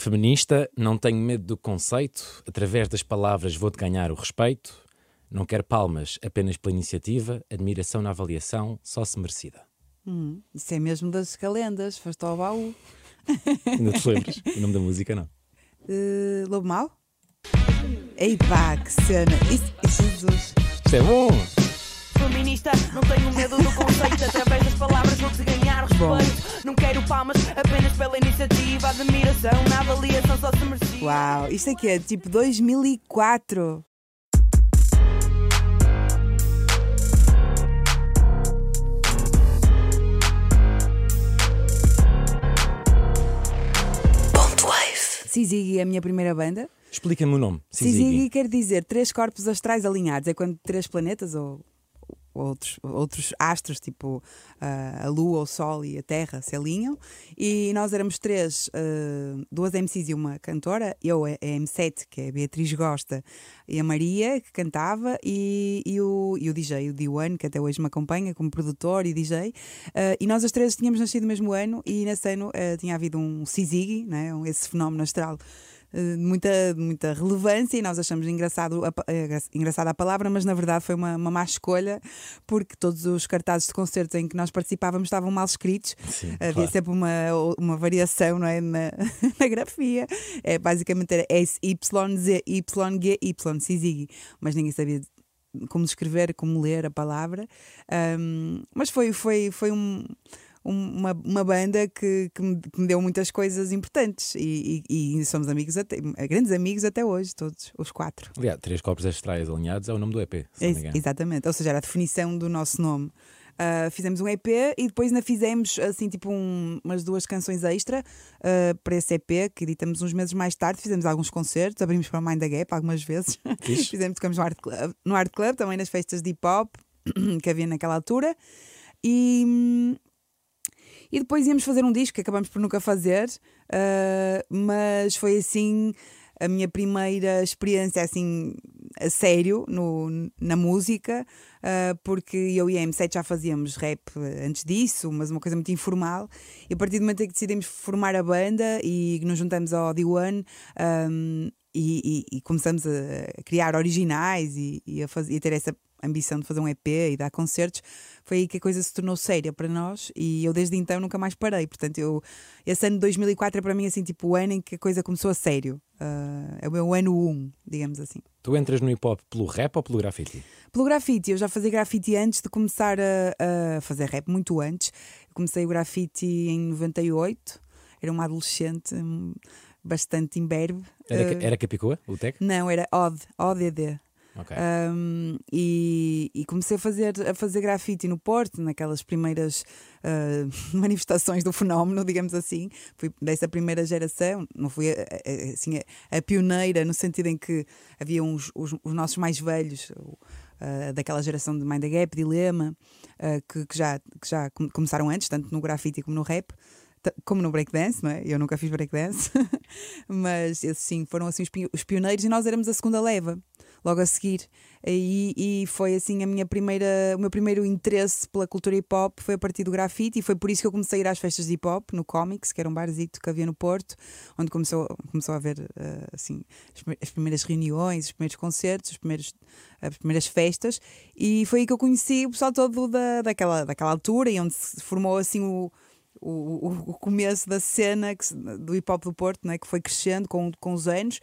Feminista, não tenho medo do conceito, através das palavras vou-te ganhar o respeito. Não quero palmas apenas pela iniciativa, admiração na avaliação, só se merecida. Hum, isso é mesmo das calendas, foste ao baú. Não te lembras? o nome da música não. Uh, Lobo Mau? Ei pá, que cena! Isso, Jesus! Isto é bom! Feminista, não tenho medo do conceito. Através das palavras vou-te ganhar respeito. Não quero palmas apenas pela iniciativa, admiração na avaliação, só se merecia. Uau, isto aqui é tipo 2004. Sizigi é a minha primeira banda. Explica-me o nome. Sizigi. quer dizer três corpos astrais alinhados. É quando três planetas ou outros, outros astros, tipo uh, a Lua, o Sol e a Terra, se alinham. E nós éramos três, uh, duas MCs e uma cantora. Eu, a M7, que é a Beatriz Gosta, e a Maria, que cantava, e, e, o, e o DJ, o D1, que até hoje me acompanha como produtor e DJ. Uh, e nós as três tínhamos nascido no mesmo ano, e nesse ano tinha havido um Sizigi, né, esse fenómeno astral muita, muita relevância e nós achamos engraçado a, engraçada a palavra, mas na verdade foi uma, uma má escolha porque todos os cartazes de concertos em que nós participávamos estavam mal escritos. Sim, Havia claro. sempre uma, uma variação não é? na, na grafia. É, basicamente era S, Y, Z, Y, G, Y, Sizigi, mas ninguém sabia como escrever, como ler a palavra. Um, mas foi, foi, foi um uma, uma banda que, que, me, me deu muitas coisas importantes e, e, e, somos amigos até, grandes amigos até hoje, todos, os quatro. Aliás, Três Corpos Astrais Alinhados é o nome do EP. Se Ex exatamente, ou seja, era a definição do nosso nome. Uh, fizemos um EP e depois ainda fizemos assim tipo um, umas duas canções extra uh, para esse EP que editamos uns meses mais tarde. Fizemos alguns concertos, abrimos para o Mind the Gap algumas vezes. fizemos, tocamos no Art, Club, no Art Club, também nas festas de hip hop que havia naquela altura. E, e depois íamos fazer um disco que acabamos por nunca fazer, uh, mas foi assim a minha primeira experiência assim a sério no, na música, uh, porque eu e a M7 já fazíamos rap antes disso, mas uma coisa muito informal. E a partir do momento em que decidimos formar a banda e nos juntamos ao D1 um, e, e, e, começamos a criar originais e, e a, fazer, e a ter essa ambição de fazer um EP e dar concertos, foi aí que a coisa se tornou séria para nós e eu desde então nunca mais parei. Portanto, eu, esse ano de 2004 é para mim assim tipo o ano em que a coisa começou a sério. Uh, é o meu ano 1, um, digamos assim. Tu entras no hip hop pelo rap ou pelo grafite? Pelo grafite. Eu já fazia grafite antes de começar a, a fazer rap, muito antes. Eu comecei o grafite em 98, era uma adolescente hum, bastante imberbe. Era, uh, era Capicua, o tech? Não, era OD, ODD. Okay. Um, e, e, comecei a fazer, a fazer grafite no Porto, naquelas primeiras uh, manifestações do fenómeno, digamos assim. Fui dessa primeira geração, não fui assim, a, a, pioneira, no sentido em que havia uns, os, os nossos mais velhos, uh, daquela geração de Mind the Gap, Dilema, uh, que, que, já, que já começaram antes, tanto no grafite como no rap como no breakdance, não é? Eu nunca fiz breakdance, mas sim foram assim os pioneiros e nós éramos a segunda leva logo a seguir. E, e foi assim a minha primeira, o meu primeiro interesse pela cultura hip hop foi a partir do grafite e foi por isso que eu comecei a ir às festas de hip hop no Comics, que era um barzito que havia no Porto, onde começou, começou a haver uh, assim, as primeiras reuniões, os primeiros concertos, os primeiros, as primeiras festas, e foi aí que eu conheci o pessoal todo da, daquela, daquela altura e onde se formou assim o. O, o, começo da cena que, do hip hop do Porto, né, que foi crescendo com, com os anos,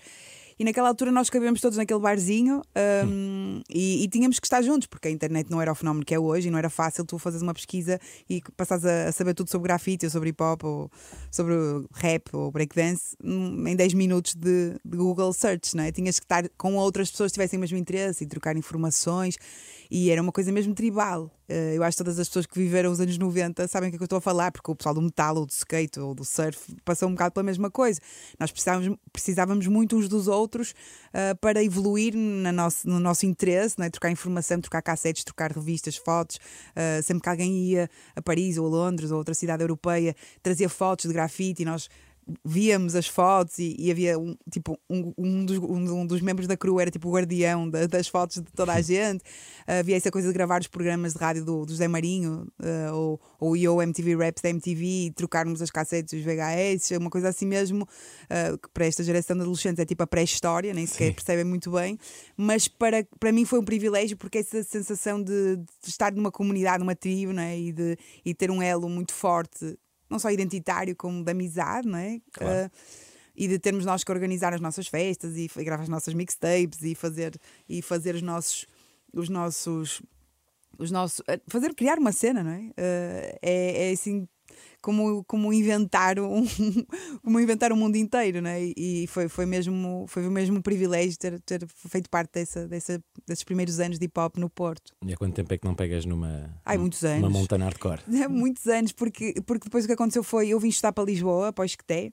e naquela altura nós cabemos todos naquele barzinho um, e, e, tínhamos que estar juntos, porque a internet não era o fenómeno que é hoje e não era fácil tu fazeres uma pesquisa e passares a, a saber tudo sobre grafite ou sobre hip hop ou sobre rap ou breakdance em 10 minutos de, de, Google Search, não é? Tinhas que estar com outras pessoas que tivessem o mesmo interesse e trocar informações e era uma coisa mesmo tribal. Uh, eu acho que todas as pessoas que viveram os anos 90 sabem o que é que eu estou a falar, porque o pessoal do metal ou do skate ou do surf passou um bocado pela mesma coisa. Nós precisávamos, precisávamos muito uns dos outros uh, para evoluir na nosso, no nosso interesse, é? trocar informação, trocar cassetes, trocar revistas, fotos. Uh, sempre que alguém ia a Paris ou a Londres ou outra cidade europeia, trazia fotos de grafite e nós víamos as fotos e, e havia um, tipo um, um, dos, um, dos, membros da crew era tipo o guardião da, das fotos de toda a gente. Uh, havia essa coisa de gravar os programas de rádio do, do José Marinho uh, ou, ou o Yo MTV Raps da MTV e trocarmos as cassetes os VHS, uma coisa assim mesmo uh, que para esta geração de adolescentes é tipo a pré-história, nem sequer Sim. percebem muito bem, mas para, para mim foi um privilégio porque essa sensação de, de estar numa comunidade, numa tribo né? e, de, e ter um elo muito forte não só identitário como de amizade, não é? Claro. Uh, e de termos nós que organizar as nossas festas e, gravar as nossas mixtapes e fazer e fazer os nossos os nossos os nossos fazer criar uma cena não é uh, é, é assim como, como inventar um como inventar o mundo inteiro né? e foi, foi mesmo foi mesmo um privilégio ter, ter feito parte dessa, dessa, desses primeiros anos de hip hop no Porto e há quanto tempo é que não pegas numa Ai, muitos anos. uma montanha hardcore? É, muitos anos porque, porque depois o que aconteceu foi eu vim estudar para Lisboa para o Esqueté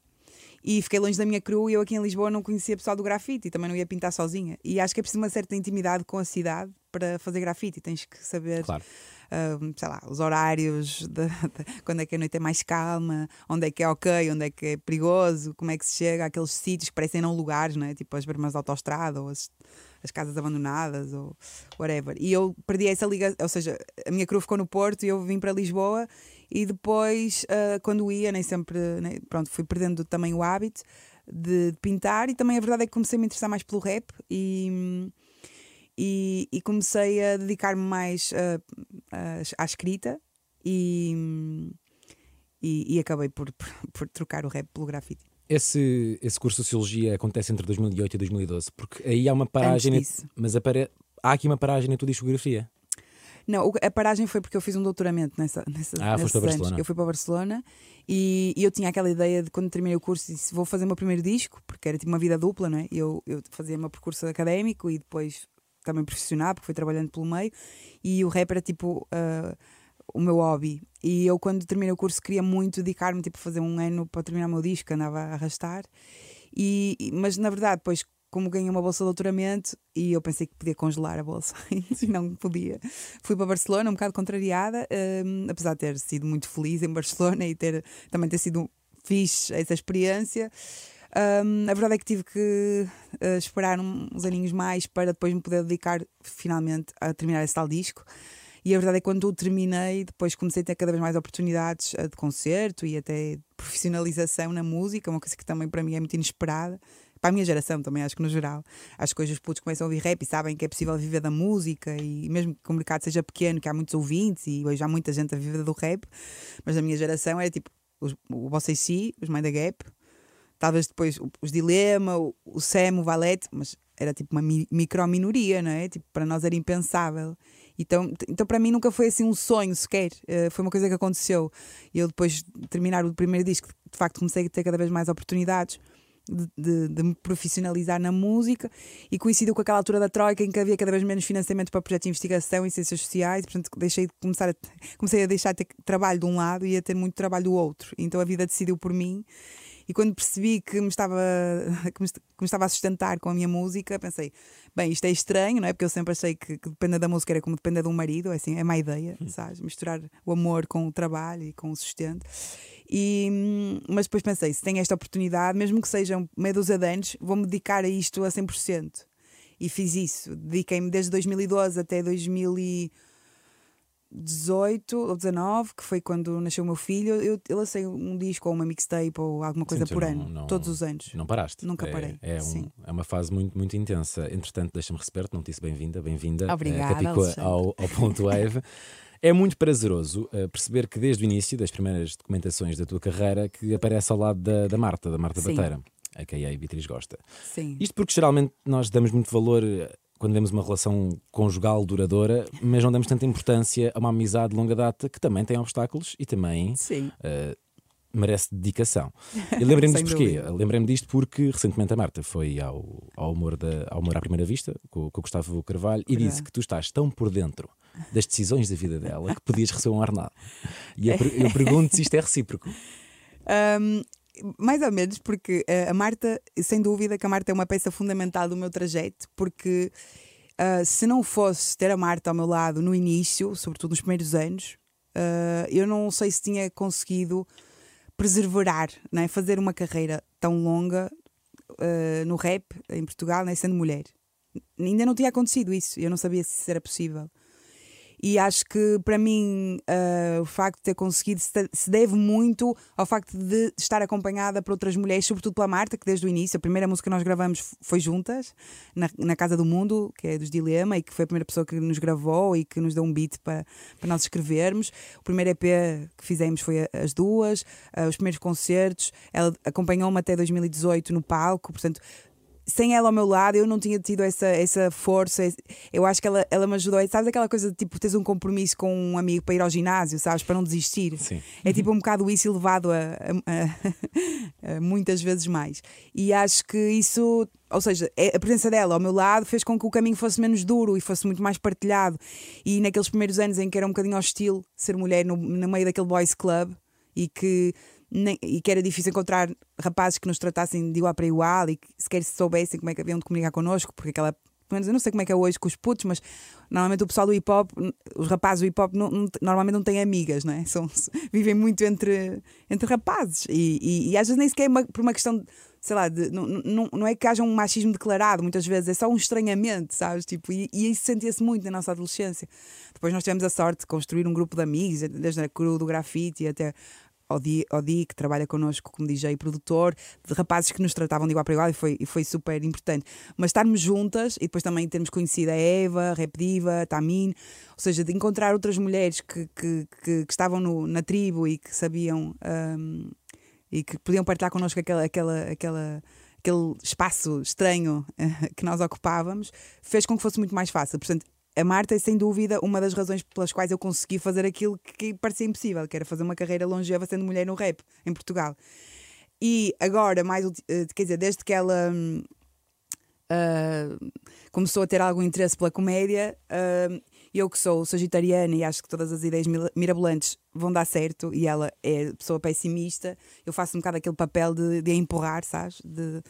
e fiquei longe da minha crew e eu aqui em Lisboa não conhecia pessoal do grafite e também não ia pintar sozinha e acho que é preciso uma certa intimidade com a cidade para fazer grafite tens que saber claro uh, sei lá, os horários, de, de, quando é que a noite é mais calma, onde é que é ok, onde é que é perigoso, como é que se chega àqueles sítios que parecem não lugares, não é? tipo as bermas de autostrada ou as, as casas abandonadas ou whatever. E eu perdi essa ligação, ou seja, a minha crew ficou no Porto e eu vim para Lisboa e depois, uh, quando ia, nem sempre, né, pronto, fui perdendo também o hábito de, de, pintar e também a verdade é que comecei a me interessar mais pelo rap e e, e comecei a dedicar-me mais à escrita e, e, e acabei por, por, por, trocar o rap pelo grafite. Esse, esse curso de Sociologia acontece entre 2008 e 2012, porque aí há uma paragem, mas apare... há aqui uma paragem na tua discografia. Não, a paragem foi porque eu fiz um doutoramento nessa, nessa ah, foste para Barcelona. Eu fui para Barcelona e, e, eu tinha aquela ideia de quando terminei o curso disse vou fazer o meu primeiro disco, porque era tipo uma vida dupla, não é? Eu, eu fazia o meu percurso académico e depois também profissional, porque fui trabalhando pelo meio, e o rap era tipo uh, o meu hobby. E eu, quando terminei o curso, queria muito dedicar-me, tipo, fazer um ano para terminar o meu disco, andava a arrastar. E, mas na verdade, depois, como ganhei uma bolsa de doutoramento, e eu pensei que podia congelar a bolsa, e não podia. Fui para Barcelona, um bocado contrariada, um, apesar de ter sido muito feliz em Barcelona e ter também ter sido fixe essa experiência. Um, a verdade é que tive que uh, esperar uns aninhos mais para depois me poder dedicar finalmente a terminar esse tal disco. E a verdade é que quando o terminei, depois comecei a ter cada vez mais oportunidades uh, de concerto e até profissionalização na música, uma coisa que também para mim é muito inesperada. Para a minha geração também, acho que no geral. Hoje os putos começam a ouvir rap e sabem que é possível viver da música e mesmo que o mercado seja pequeno, que há muitos ouvintes e hoje há muita gente a viver do rap, mas na minha geração era tipo os, o Vocês Si, os Mind the Gap, talvez depois os Dilema, o, o Sam, o Valete, mas era tipo uma mi, micro-minoria, não é? Tipo, para nós era impensável. Então, então para mim nunca foi assim um sonho sequer, uh, foi uma coisa que aconteceu. E eu depois de terminar o primeiro disco, de facto comecei a ter cada vez mais oportunidades. De, de, me profissionalizar na música e coincidiu com aquela altura da Troika em que havia cada vez menos financiamento para projetos de investigação e ciências sociais, portanto deixei de começar a, comecei a deixar de ter trabalho de um lado e a ter muito trabalho do outro. Então a vida decidiu por mim e quando percebi que me estava, que me, que me, estava a sustentar com a minha música, pensei, bem, isto é estranho, não é? Porque eu sempre achei que, que depender da música era como depender de um marido, é assim, é má ideia, hum. sabes? Misturar o amor com o trabalho e com o sustento. E, mas depois pensei, se tenho esta oportunidade, mesmo que sejam meia dúzia de anos, vou-me dedicar a isto a 100%. E fiz isso. Dediquei-me desde 2012 até 2000 18 ou 19, que foi quando nasceu o meu filho, eu, eu lancei um disco ou uma mixtape ou alguma coisa sim, por ano, não, todos os anos. Não paraste? Nunca parei. É, é, um, é uma fase muito, muito intensa. Entretanto, deixa-me receber não te disse bem-vinda, bem-vinda, Obrigada, uh, ao, ao Ponto Wave. É muito prazeroso uh, perceber que desde o início das primeiras documentações da tua carreira que aparece ao lado da, da Marta, da Marta Sim. Bateira a quem a Beatriz gosta. Sim. Isto porque geralmente nós damos muito valor quando vemos uma relação conjugal duradoura, mas não damos tanta importância a uma amizade de longa data que também tem obstáculos e também uh, merece dedicação. E lembrei-me disto porquê? Lembrei-me disto porque recentemente a Marta foi ao, ao, humor, da, ao humor à primeira vista com, com o Gustavo Carvalho e disse que tu estás tão por dentro das decisões da vida dela que podias receber um ordenado. E eu, eu pergunto se isto é recíproco. Um, mais ou menos, porque uh, a Marta, sem dúvida que a Marta é uma peça fundamental do meu trajeto, porque uh, se não fosse ter a Marta ao meu lado no início, sobretudo nos primeiros anos, uh, eu não sei se tinha conseguido perseverar, não é? fazer uma carreira tão longa uh, no rap em Portugal, né? sendo mulher. Ainda não tinha acontecido isso, eu não sabia se era possível. E acho que para mim uh, o facto de ter conseguido se deve muito ao facto de estar acompanhada por outras mulheres, sobretudo pela Marta, que desde o início, a primeira música que nós gravamos foi juntas, na, na Casa do Mundo, que é dos Dilema, e que foi a primeira pessoa que nos gravou e que nos deu um beat para, para nós escrevermos. O primeiro EP que fizemos foi as duas, uh, os primeiros concertos. Ela acompanhou-me até 2018 no palco, portanto sem ela ao meu lado, eu não tinha tido essa, essa força. Eu acho que ela, ela me ajudou. Sabes aquela coisa de tipo, teres um compromisso com um amigo para ir ao ginásio, sabes? Para não desistir. Sim. É tipo um bocado isso elevado a, a, a, a, muitas vezes mais. E acho que isso, ou seja, é, a presença dela ao meu lado fez com que o caminho fosse menos duro e fosse muito mais partilhado. E naqueles primeiros anos em que era um bocadinho hostil ser mulher no, no meio daquele boys club e que nem, e que era difícil encontrar rapazes que nos tratassem de igual para igual e que sequer soubessem como é que haviam de comunicar connosco, porque aquela. Menos, eu não sei como é que é hoje com os putos, mas normalmente o pessoal do hip hop, os rapazes do hip hop não, não, normalmente não têm amigas, não é? São, vivem muito entre, entre rapazes e, e, e às vezes nem sequer é uma, por uma questão sei lá, de, não, não, não é que haja um machismo declarado, muitas vezes é só um estranhamento, sabes? Tipo, e, e isso sentia-se muito na nossa adolescência. Depois nós tivemos a sorte de construir um grupo de amigos, desde a cru do grafite até Odi, Odi, que trabalha connosco como DJ e produtor, de rapazes que nos tratavam de igual para igual e foi, e foi super importante. Mas estarmos juntas e depois também termos conhecido a Eva, a Rap Diva, a Tamin, ou seja, de encontrar outras mulheres que, que, que, que estavam no, na tribo e que sabiam um, e que podiam partilhar connosco aquela, aquela, aquela aquele espaço estranho que nós ocupávamos, fez com que fosse muito mais fácil. Portanto, a Marta é sem dúvida uma das razões pelas quais eu consegui fazer aquilo que parecia impossível, que era fazer uma carreira longeva sendo mulher no rap em Portugal. E agora, mais eh, quer dizer, desde que ela uh, começou a ter algum interesse pela comédia, uh, eu que sou sagitariana e acho que todas as ideias mirabolantes vão dar certo e ela é pessoa pessimista, eu faço um bocado aquele papel de, de a empurrar, sabes? De,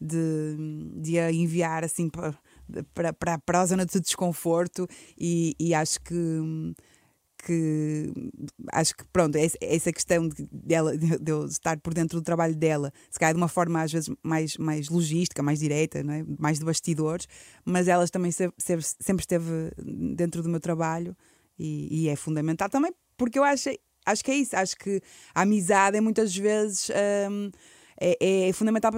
de, de a enviar assim para para, para, para a zona de desconforto e, e acho que que acho que pronto, essa questão de, dela, de eu estar por dentro do trabalho dela, se calhar de uma forma às vezes mais, mais logística, mais direta, não é? mais de bastidores, mas ela também sempre, sempre esteve dentro do meu trabalho e, e, é fundamental também, porque eu acho, acho que é isso, acho que a amizade é muitas vezes. Hum, é, é fundamental,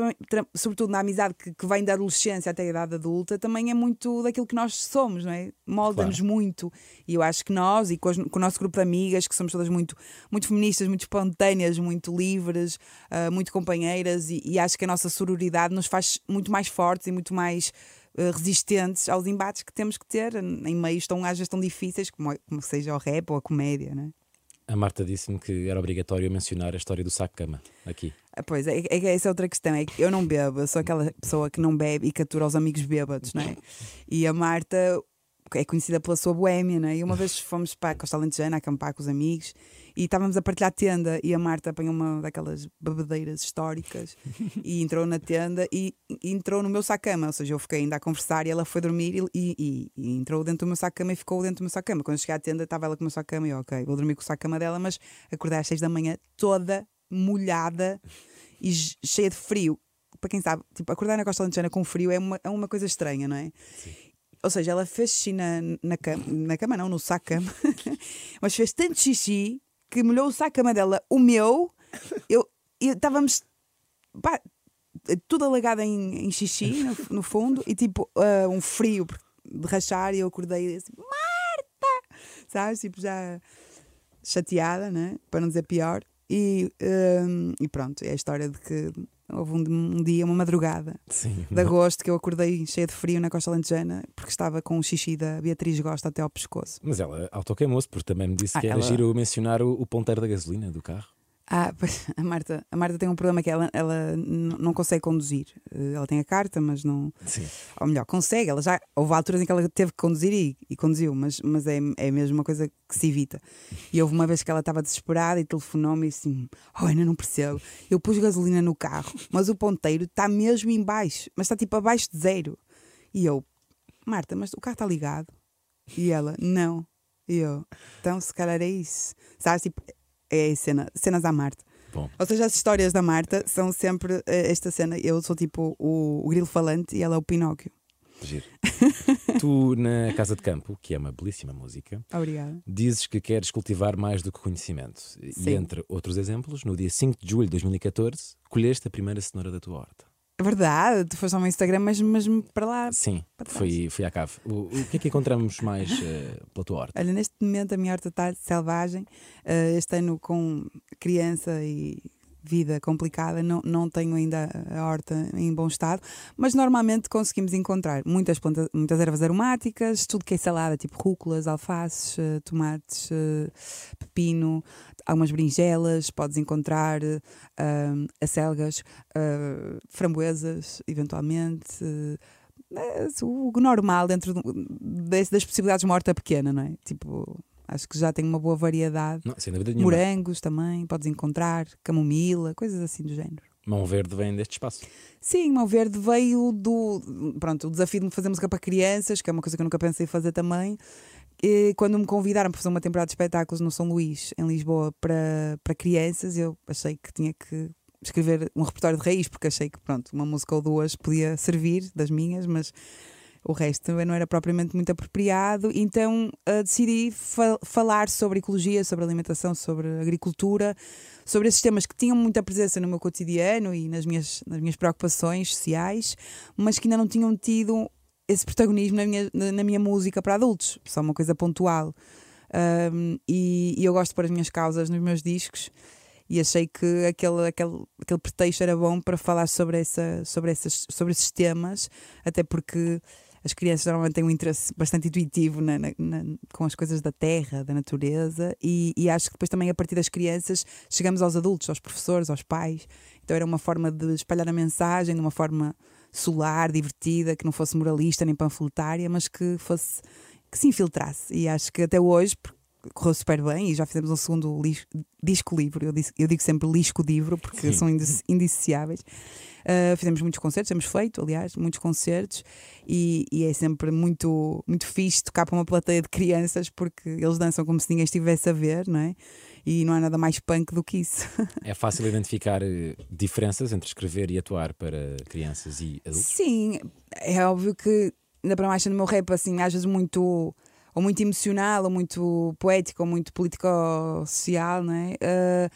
sobretudo na amizade que, que, vem da adolescência até a idade adulta, também é muito daquilo que nós somos, não é? Molda-nos claro. muito. E eu acho que nós, e com, com, o nosso grupo de amigas, que somos todas muito, muito feministas, muito espontâneas, muito livres, uh, muito companheiras, e, e, acho que a nossa sororidade nos faz muito mais fortes e muito mais uh, resistentes aos embates que temos que ter em meios tão, às vezes tão difíceis como, como seja o rap ou a comédia, não é? A Marta disse-me que era obrigatório mencionar a história do saco-cama aqui. Ah, pois, é, é, é, essa é outra questão. É que eu não bebo, eu sou aquela pessoa que não bebe e captura os amigos bêbados, não é? E a Marta é conhecida pela sua boémia, não é? E uma vez fomos para a Costa Alentejana acampar com os amigos e estávamos a partilhar tenda e a Marta apanhou uma daquelas bebedeiras históricas e entrou na tenda e, e entrou no meu sacama, ou seja, eu fiquei ainda a conversar e ela foi dormir e, e, e entrou dentro do meu sacama e ficou dentro do meu sacama. Quando eu cheguei à tenda estava ela com o meu sacama e eu, ok, vou dormir com o sacama dela, mas acordei às seis da manhã toda molhada e cheia de frio. Para quem sabe, tipo, acordar na Costa Alentejana com frio é uma, é uma coisa estranha, não é? Sim. Ou seja, ela fez xixi na, na, cama, na cama, não, no saco-cama, mas fez tanto xixi que molhou o saco dela, o meu, eu, estávamos tudo alagado em, em xixi no, no, fundo e tipo uh, um frio de rachar e eu acordei assim, Marta! Sabes? Tipo já chateada, né? para não dizer pior. E, um, e pronto, é a história de que houve um, um dia, uma madrugada Sim, de agosto, que eu acordei cheia de frio na Costa Lentejana porque estava com o xixi da Beatriz Gosta até ao pescoço. Mas ela autoqueimou-se, porque também me disse ah, que era ela... giro mencionar o, o ponteiro da gasolina do carro. Ah, pois, a Marta, a Marta tem um problema que ela, ela não consegue conduzir. Eh, ela tem a carta, mas não. Sim. Ou melhor, consegue. Ela já houve alturas em que ela teve que conduzir e, e conduziu, mas, mas é, é mesmo uma coisa que se evita. E houve uma vez que ela estava desesperada e telefonou-me e assim: Oh, ainda não percebo. Eu pus gasolina no carro, mas o ponteiro está mesmo em baixo, mas está tipo abaixo de zero. E eu, Marta, mas o carro está ligado? E ela, não. E eu, então se calhar é isso. Sabes, tipo, é cena, cenas à Marte. Bom. Ou seja, as histórias da Marta são sempre eh, esta cena. Eu sou tipo o, o grilo falante e ela é o Pinóquio. Giro. tu, na Casa de Campo, que é uma belíssima música, Obrigada. dizes que queres cultivar mais do que conhecimento. Sim. E entre outros exemplos, no dia 5 de julho de 2014, colheste a primeira cenoura da tua horta. É verdade, tu foste ao meu Instagram, mas, mas para lá. Sim, fui, fui à cave. O, o que é que encontramos mais uh, pela tua horta? Olha, neste momento a minha horta está selvagem. Uh, este ano com criança e vida complicada, não, não tenho ainda a horta em bom estado, mas normalmente conseguimos encontrar muitas, plantas, muitas ervas aromáticas, tudo que é salada, tipo rúculas, alfaces, uh, tomates, uh, pepino, algumas berinjelas, podes encontrar uh, acelgas, framboesas, eventualmente o normal dentro das possibilidades de uma horta pequena, não é? Tipo, Acho que já tem uma boa variedade. Não, sem dúvida Morangos também, podes encontrar, camomila, coisas assim do género. Mão Verde vem deste espaço. Sim, Mão Verde veio do. Pronto, o desafio de fazer música para crianças, que é uma coisa que eu nunca pensei fazer também. E quando me convidaram para fazer uma temporada de espetáculos no São Luís, em Lisboa, para, para crianças, eu achei que tinha que escrever um repertório de raiz, porque achei que, pronto, uma música ou duas podia servir das minhas, mas o resto também não era propriamente muito apropriado, então uh, decidi fa falar sobre ecologia, sobre alimentação, sobre agricultura, sobre esses temas que tinham muita presença no meu cotidiano e nas minhas, nas minhas preocupações sociais, mas que ainda não tinham tido esse protagonismo na minha, na, na minha música para adultos, só uma coisa pontual. Um, e, e eu gosto de pôr as minhas causas nos meus discos e achei que aquele, aquele, aquele pretexto era bom para falar sobre, essa, sobre, essas, sobre esses temas, até porque as crianças normalmente têm um interesse bastante intuitivo na, na, na, com as coisas da terra, da natureza, e, e, acho que depois também a partir das crianças chegamos aos adultos, aos professores, aos pais. Então era uma forma de espalhar a mensagem de uma forma solar, divertida, que não fosse moralista nem panfletária, mas que fosse que se infiltrasse. E acho que até hoje, correu super bem e já fizemos um segundo disco livro. Eu, disse, eu digo sempre lisco livro porque Sim. são indissociáveis. Uh, fizemos muitos concertos, temos feito, aliás, muitos concertos e, e, é sempre muito, muito fixe tocar para uma plateia de crianças porque eles dançam como se ninguém estivesse a ver, não é? E não há nada mais punk do que isso. É fácil identificar eh, diferenças entre escrever e atuar para crianças e adultos? Sim, é óbvio que, ainda para mais no meu rap, assim, às vezes muito ou muito emocional, ou muito poético, ou muito político-social, não é? Uh,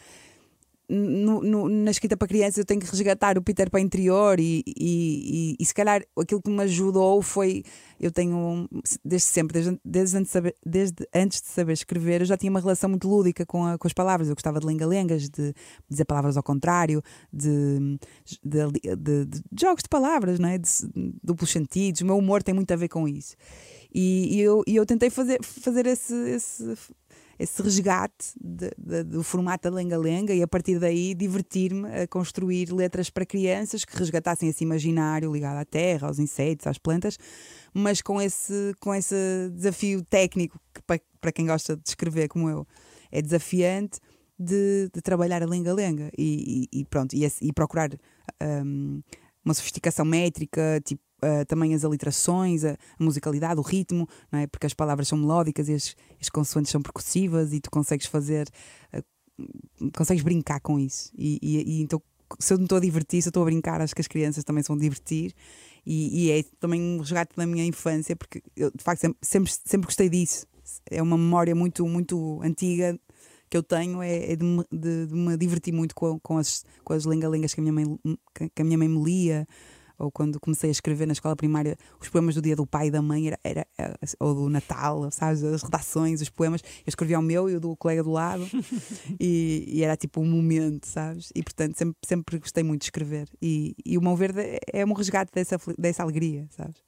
no, no, na escrita para crianças eu tenho que resgatar o Peter para interior e, e, e, e, se calhar aquilo que me ajudou foi eu tenho desde sempre, desde, desde, antes, de saber, desde antes de saber escrever, eu já tinha uma relação muito lúdica com, a, com as palavras. Eu gostava de lenga-lengas, de, dizer palavras ao contrário, de, de, de, de jogos de palavras, não é? de duplos sentidos. O meu humor tem muito a ver com isso. E, eu, eu tentei fazer, fazer esse, esse esse resgate de, de, do formato da lenga-lenga e a partir daí divertir-me a construir letras para crianças que resgatassem esse imaginário ligado à terra, aos insetos, às plantas, mas com esse, com esse desafio técnico que para, para quem gosta de escrever como eu é desafiante de, de trabalhar a lenga-lenga. E, e, e, pronto, e, e procurar um, uma sofisticação métrica, tipo uh, também as aliterações, a, a, musicalidade, o ritmo, não é? porque as palavras são melódicas e as, as consoantes são percussivas e tu consegues fazer, uh, consegues brincar com isso. E, e, e, então, se eu não estou a divertir, se eu estou a brincar, acho que as crianças também são divertir. E, e é também um resgate da minha infância, porque eu de facto sempre, sempre, sempre gostei disso. É uma memória muito, muito antiga que eu tenho é, é de, me, de, de, me divertir muito com, com as, com as lenga-lengas que a minha mãe, que a minha mãe me lia, ou quando comecei a escrever na escola primária os poemas do dia do pai e da mãe, era, era, ou do Natal, sabes? As redações, os poemas, eu escrevia o meu e o do colega do lado, e, e, era tipo um momento, sabes? E portanto sempre, sempre gostei muito de escrever. E, e o Mão Verde é um resgate dessa, dessa alegria, sabes?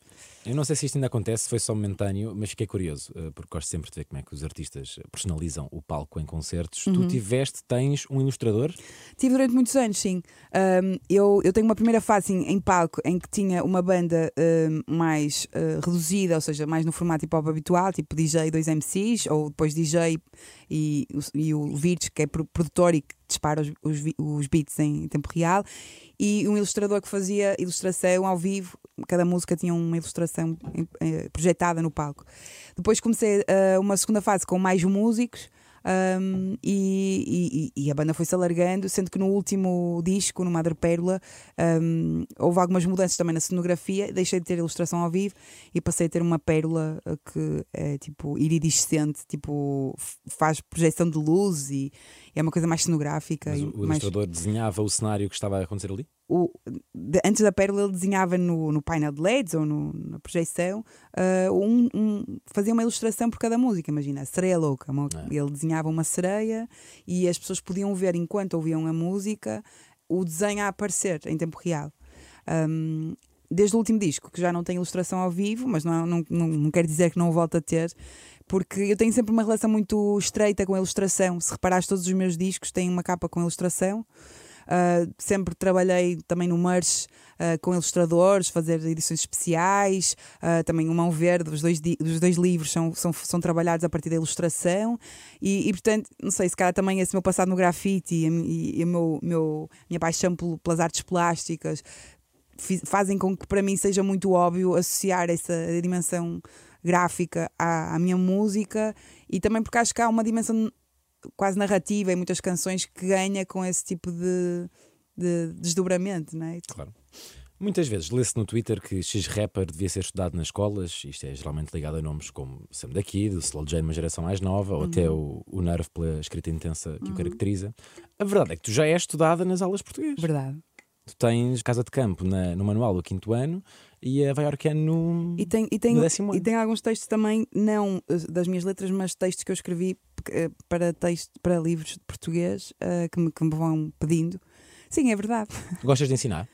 Eu não sei se isto ainda acontece, foi só momentâneo, mas fiquei curioso, eh, porque gosto sempre de ver como é que os artistas personalizam o palco em concertos. Uhum. Tu tiveste, tens um ilustrador? Tive durante muitos anos, sim. Um, eu, eu tenho uma primeira fase em, em palco em que tinha uma banda um, mais uh, reduzida, ou seja, mais no formato hip hop habitual, tipo DJ, dois MCs, ou depois DJ e, e o Virtus, que é produtor e que dispara os, os, os beats em tempo real e um ilustrador que fazia ilustração ao vivo. Cada música tinha uma ilustração eh, projetada no palco. Depois comecei uh, uma segunda fase com mais músicos. Um, e, e, e, a banda foi-se alargando, sendo que no último disco, no Madre Pérola, um, houve algumas mudanças também na cenografia. Deixei de ter ilustração ao vivo e passei a ter uma pérola eh, que é tipo iridescente, tipo faz projeção de luz e é uma coisa mais cenográfica. Mas o, o mais... ilustrador desenhava o cenário que estava a acontecer ali? O, de, antes da pérola ele desenhava no, no painel de LEDs ou no, na projeção uh, um, um, fazia uma ilustração por cada música, imagina, a sereia louca uma, é. ele desenhava uma sereia e as pessoas podiam ver enquanto ouviam a música o desenho a aparecer em tempo real um, desde o último disco, que já não tem ilustração ao vivo, mas não, não, não, não quer dizer que não o volte a ter, porque eu tenho sempre uma relação muito estreita com a ilustração. Se reparares, todos os meus discos têm uma capa com ilustração. Uh, sempre trabalhei também no merch uh, com ilustradores, fazer edições especiais, uh, também o Mão Verde, os dois, os dois livros são, são, são trabalhados a partir da ilustração e, e portanto, não sei, se calhar também esse meu passado no grafite e, e, e meu, meu, minha paixão pelas artes plásticas fazem com que para mim seja muito óbvio associar essa dimensão gráfica à, à, minha música e também porque acho que há uma dimensão quase narrativa em muitas canções que ganha com esse tipo de, de desdobramento, não é? Claro. Muitas vezes lê-se no Twitter que X-Rapper devia ser estudado nas escolas, isto é geralmente ligado a nomes como Sam da Kid, o Slow J, uma geração mais nova, uhum. ou até o, o Nerve pela escrita intensa que uhum. o caracteriza. A verdade é que tu já és estudada nas aulas portuguesas. Verdade. Tu tens Casa de Campo na, no manual do quinto ano e a Vaiorquia no, e tem, e tem, no décimo ano. E tem alguns textos também, não eh, das minhas letras, mas textos que eu escrevi eh, para, texto, para livros de português uh, que, me, que me vão pedindo. Sim, é verdade. Gostas de ensinar?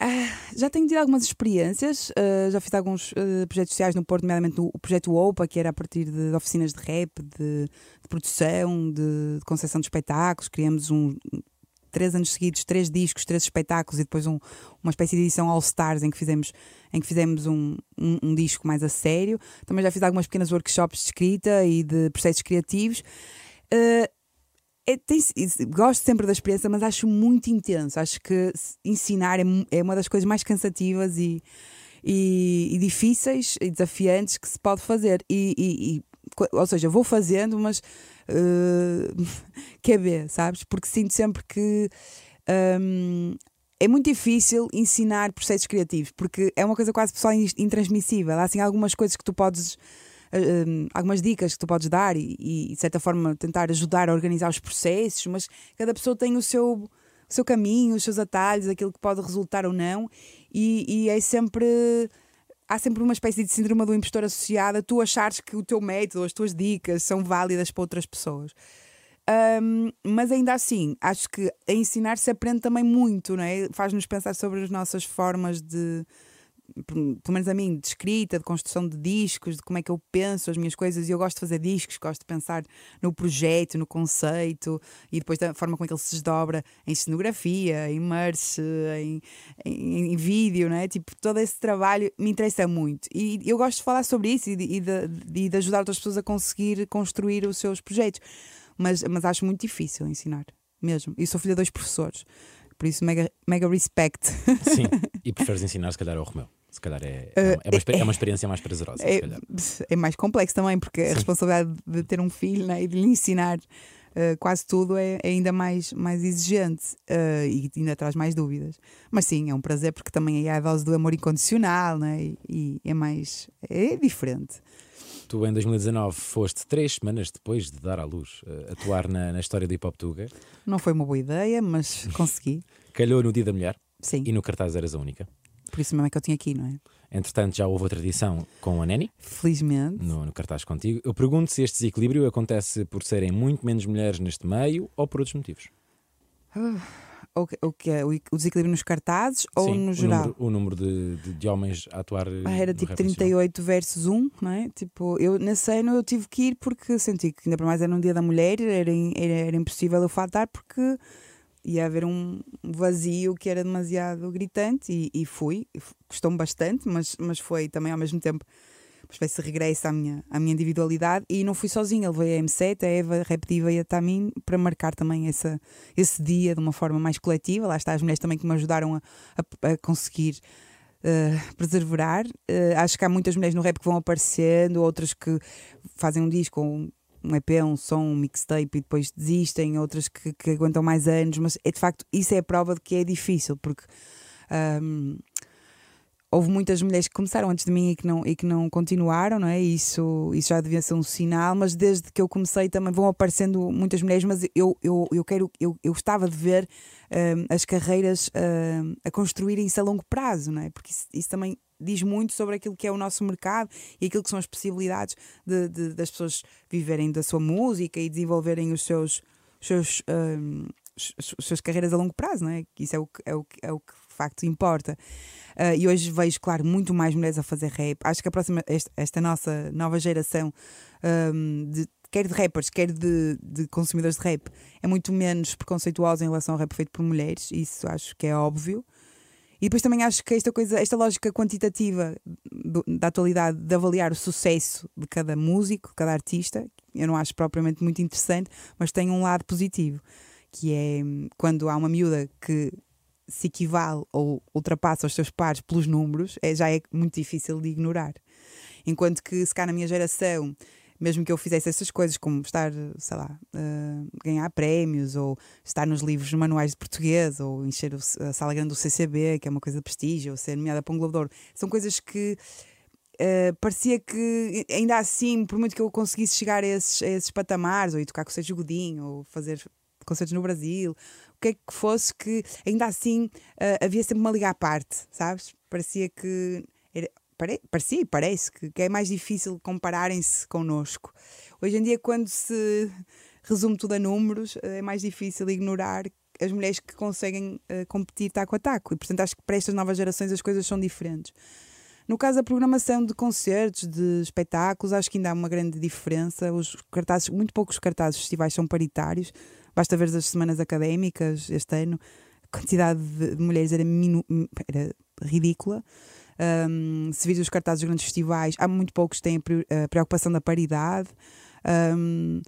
Uh, já tenho tido algumas experiências, uh, já fiz alguns uh, projetos sociais no Porto, nomeadamente o projeto OPA, que era a partir de, de oficinas de rap, de, de produção, de, de concessão de espetáculos. Criamos um, três anos seguidos, três discos, três espetáculos e depois um, uma espécie de edição All Stars em que fizemos, em que fizemos um, um, um, disco mais a sério. Também já fiz algumas pequenas workshops de escrita e de processos criativos. Uh, é, tem, gosto sempre da experiência, mas acho muito intenso. Acho que ensinar é, é uma das coisas mais cansativas e, e, e, difíceis e desafiantes que se pode fazer. E, ou seja, vou fazendo, mas uh, quer ver, sabes? Porque sinto sempre que um, é muito difícil ensinar processos criativos, porque é uma coisa quase pessoal intransmissível. Há assim algumas coisas que tu podes. Uh, algumas dicas que tu podes dar e, e, de certa forma tentar ajudar a organizar os processos, mas cada pessoa tem o seu, o seu caminho, os seus atalhos, aquilo que pode resultar ou não, e, e é sempre há sempre uma espécie de síndrome do impostor associada, tu achares que o teu método, as tuas dicas são válidas para outras pessoas. Um, mas ainda assim, acho que a ensinar se aprende também muito, não é? Faz-nos pensar sobre as nossas formas de, pelo menos a mim, de escrita, de construção de discos, de como é que eu penso as minhas coisas. E eu gosto de fazer discos, gosto de pensar no projeto, no conceito e depois da forma como é que ele se desdobra em cenografia, em merch, em, em, em vídeo, né? Tipo, todo esse trabalho me interessa muito. E eu gosto de falar sobre isso e de, e de, de ajudar outras pessoas a conseguir construir os seus projetos. Mas, mas acho muito difícil ensinar, mesmo. E sou filha de dois professores por isso mega, mega respect. Sim, e preferes ensinar se calhar ao Romeu. Se calhar é, é, uma, é, uma, é uma experiência mais prazerosa. É, é mais complexo também, porque Sim. a responsabilidade de ter um filho né, e de lhe ensinar uh, quase tudo é, é, ainda mais, mais exigente uh, e ainda traz mais dúvidas. Mas sim, é um prazer porque também é a dose do amor incondicional né, e, e é mais. é diferente. Tu, em 2019, foste três semanas depois de dar à luz uh, atuar na, na história do Hip Hop Tuga. Não foi uma boa ideia, mas consegui. Calhou no Dia da Mulher. Sim. E no cartaz eras a única. Por isso mesmo é que eu tinha aqui, não é? Entretanto, já houve outra edição com a Neni. Felizmente. No, no, cartaz contigo. Eu pergunto se este desequilíbrio acontece por serem muito menos mulheres neste meio ou por outros motivos. Uh, o, o que é? O desequilíbrio nos cartazes Sim, ou no geral? O número, o número de, de, de, homens a atuar. Ah, era tipo 38 versus 1, não é? Tipo, eu nesse ano eu tive que ir porque senti que ainda para mais era um dia da mulher, era, era, era impossível eu faltar porque ia haver um vazio que era demasiado gritante e, e fui. Custou-me bastante, mas, mas foi também ao mesmo tempo uma espécie de regresso à minha, à minha individualidade e não fui sozinha, levei a M7, a Eva, a Reptiva e a Tamin para marcar também essa, esse dia de uma forma mais coletiva. Lá está as mulheres também que me ajudaram a, a, a conseguir uh, preservar. Uh, acho que há muitas mulheres no rap que vão aparecendo, outras que fazem um disco um, EP, um som, um mixtape e depois desistem, outras que, que aguentam mais anos, mas é de facto isso é a prova de que é difícil, porque um, houve muitas mulheres que começaram antes de mim e que não, e que não continuaram, não é? Isso, isso já devia ser um sinal, mas desde que eu comecei também vão aparecendo muitas mulheres, mas eu, eu, eu quero, eu, eu gostava de ver um, as carreiras um, a construírem-se a longo prazo, não é? Porque isso, isso, também diz muito sobre aquilo que é o nosso mercado e aquilo que são as possibilidades de, de das pessoas viverem da sua música e desenvolverem os seus, os seus um, as suas carreiras a longo prazo, não é? Isso é o que, é o que, é o que de facto importa. Uh, e hoje vejo, claro, muito mais mulheres a fazer rap. Acho que a próxima, esta, esta nossa nova geração, um, de, quer de rappers, quer de, de, consumidores de rap, é muito menos preconceituosa em relação ao rap feito por mulheres. Isso acho que é óbvio. E depois também acho que esta coisa, esta lógica quantitativa do, da atualidade de avaliar o sucesso de cada músico, de cada artista, eu não acho propriamente muito interessante, mas tem um lado positivo que é hum, quando há uma miúda que se equivale ou ultrapassa os seus pares pelos números, é, já é muito difícil de ignorar. Enquanto que, se cá na minha geração, mesmo que eu fizesse essas coisas, como estar, sei lá, uh, ganhar prémios, ou estar nos livros manuais de português, ou encher a sala grande do CCB, que é uma coisa de prestígio, ou ser nomeada para um Globo de Ouro, são coisas que Uh, parecia que ainda assim, por muito que eu conseguisse chegar a esses, a esses patamares, ou ir tocar com o Sérgio Godinho, ou fazer concertos no Brasil, o que é que fosse que ainda assim uh, havia sempre uma liga à parte, sabes? Parecia que. Era, pare, parecia e parece que, que, é mais difícil compararem-se connosco. Hoje em dia, quando se resume tudo a números, uh, é mais difícil ignorar as mulheres que conseguem uh, competir taco a taco. E portanto acho que para estas novas gerações as coisas são diferentes. No caso da programação de concertos, de espetáculos, acho que ainda há uma grande diferença. Os cartazes, muito poucos cartazes festivais são paritários. Basta ver as semanas académicas este ano, a quantidade de mulheres era, minu, era ridícula. Um, se vir os cartazes dos grandes festivais, há muito poucos que têm a preocupação da paridade. Um,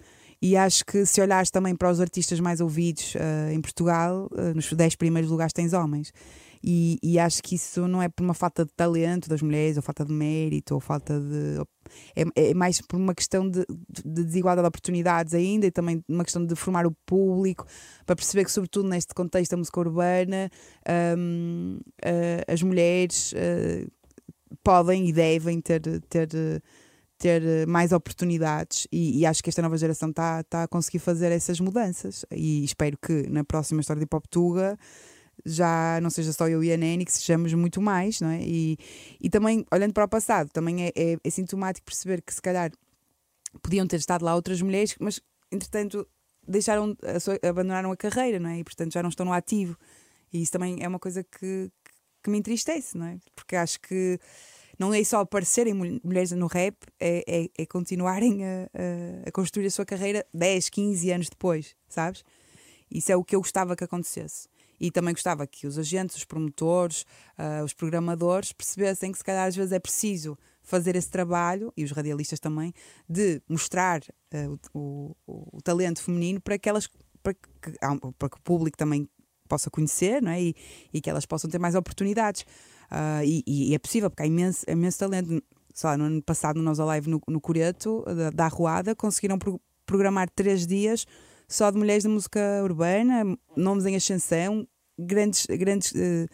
e acho que se olhares também para os artistas mais ouvidos uh, em Portugal, uh, nos 10 primeiros lugares tens homens. E, e, acho que isso não é por uma falta de talento das mulheres, ou falta de mérito, ou falta de. É, é mais por uma questão de, de, desigualdade de oportunidades ainda e também uma questão de formar o público para perceber que, sobretudo neste contexto da música urbana, um, uh, eh, as mulheres uh, podem e devem ter. ter ter mais oportunidades e, e, acho que esta nova geração está tá a conseguir fazer essas mudanças e espero que na próxima história de Hip Hop Tuga já não seja só eu e a Nene, que sejamos muito mais, não é? E, e também, olhando para o passado, também é, é, é sintomático perceber que se calhar podiam ter estado lá outras mulheres, mas entretanto deixaram, a sua, abandonaram a carreira, não é? E portanto já não estão no ativo. E isso também é uma coisa que, que me entristece, não é? Porque acho que não é só aparecerem mulheres no rap, é, é, é continuarem a, a, a, construir a sua carreira 10, 15 anos depois, sabes? Isso é o que eu gostava que acontecesse. E também gostava que os agentes, os promotores, uh, os programadores percebessem que se calhar às vezes é preciso fazer esse trabalho, e os radialistas também, de mostrar uh, o, o, talento feminino para que elas para que, para que o público também possa conhecer não é? e, e que elas possam ter mais oportunidades. Uh, e, e, é possível, porque há imenso, imenso talento. Lá, no ano passado, no Nós Alive no, no Coreto, da, da Arruada, conseguiram pro, programar três dias só de mulheres da música urbana, nomes em ascensão, grandes, grandes uh,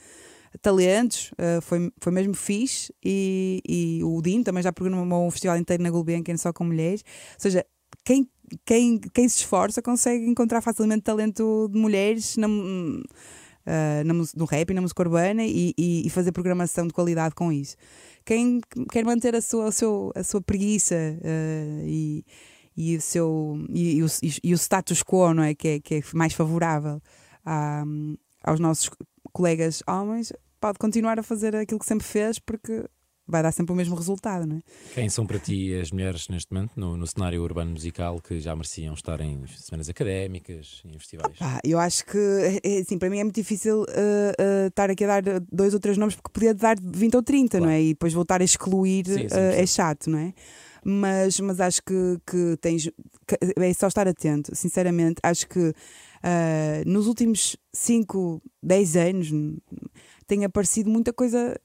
talentos, uh, foi, foi mesmo fixe. E, e o Dino também já programou um festival inteiro na Gulbenkian só com mulheres. Ou seja, quem, quem, quem se esforça consegue encontrar facilmente talento de mulheres na, uh, na, no rap e na música urbana e, e, e, fazer programação de qualidade com isso. Quem quer manter a sua, a sua, a sua preguiça uh, e e o seu e, e, o, e, o, status quo não é que é, que é mais favorável a, aos nossos colegas homens pode continuar a fazer aquilo que sempre fez porque vai dar sempre o mesmo resultado, não é? Quem são para ti as mulheres neste momento no, no cenário urbano musical que já mereciam estar em semanas académicas, em festivais? Opa, eu acho que, é, assim, para mim é muito difícil uh, uh, estar aqui a dar dois ou três nomes porque podia dar 20 ou 30, claro. não é? E depois voltar a excluir sim, sim, uh, é chato, não é? Mas, mas acho que, que tens. Que é só estar atento, sinceramente. Acho que uh, nos últimos 5, 10 anos tem aparecido muita coisa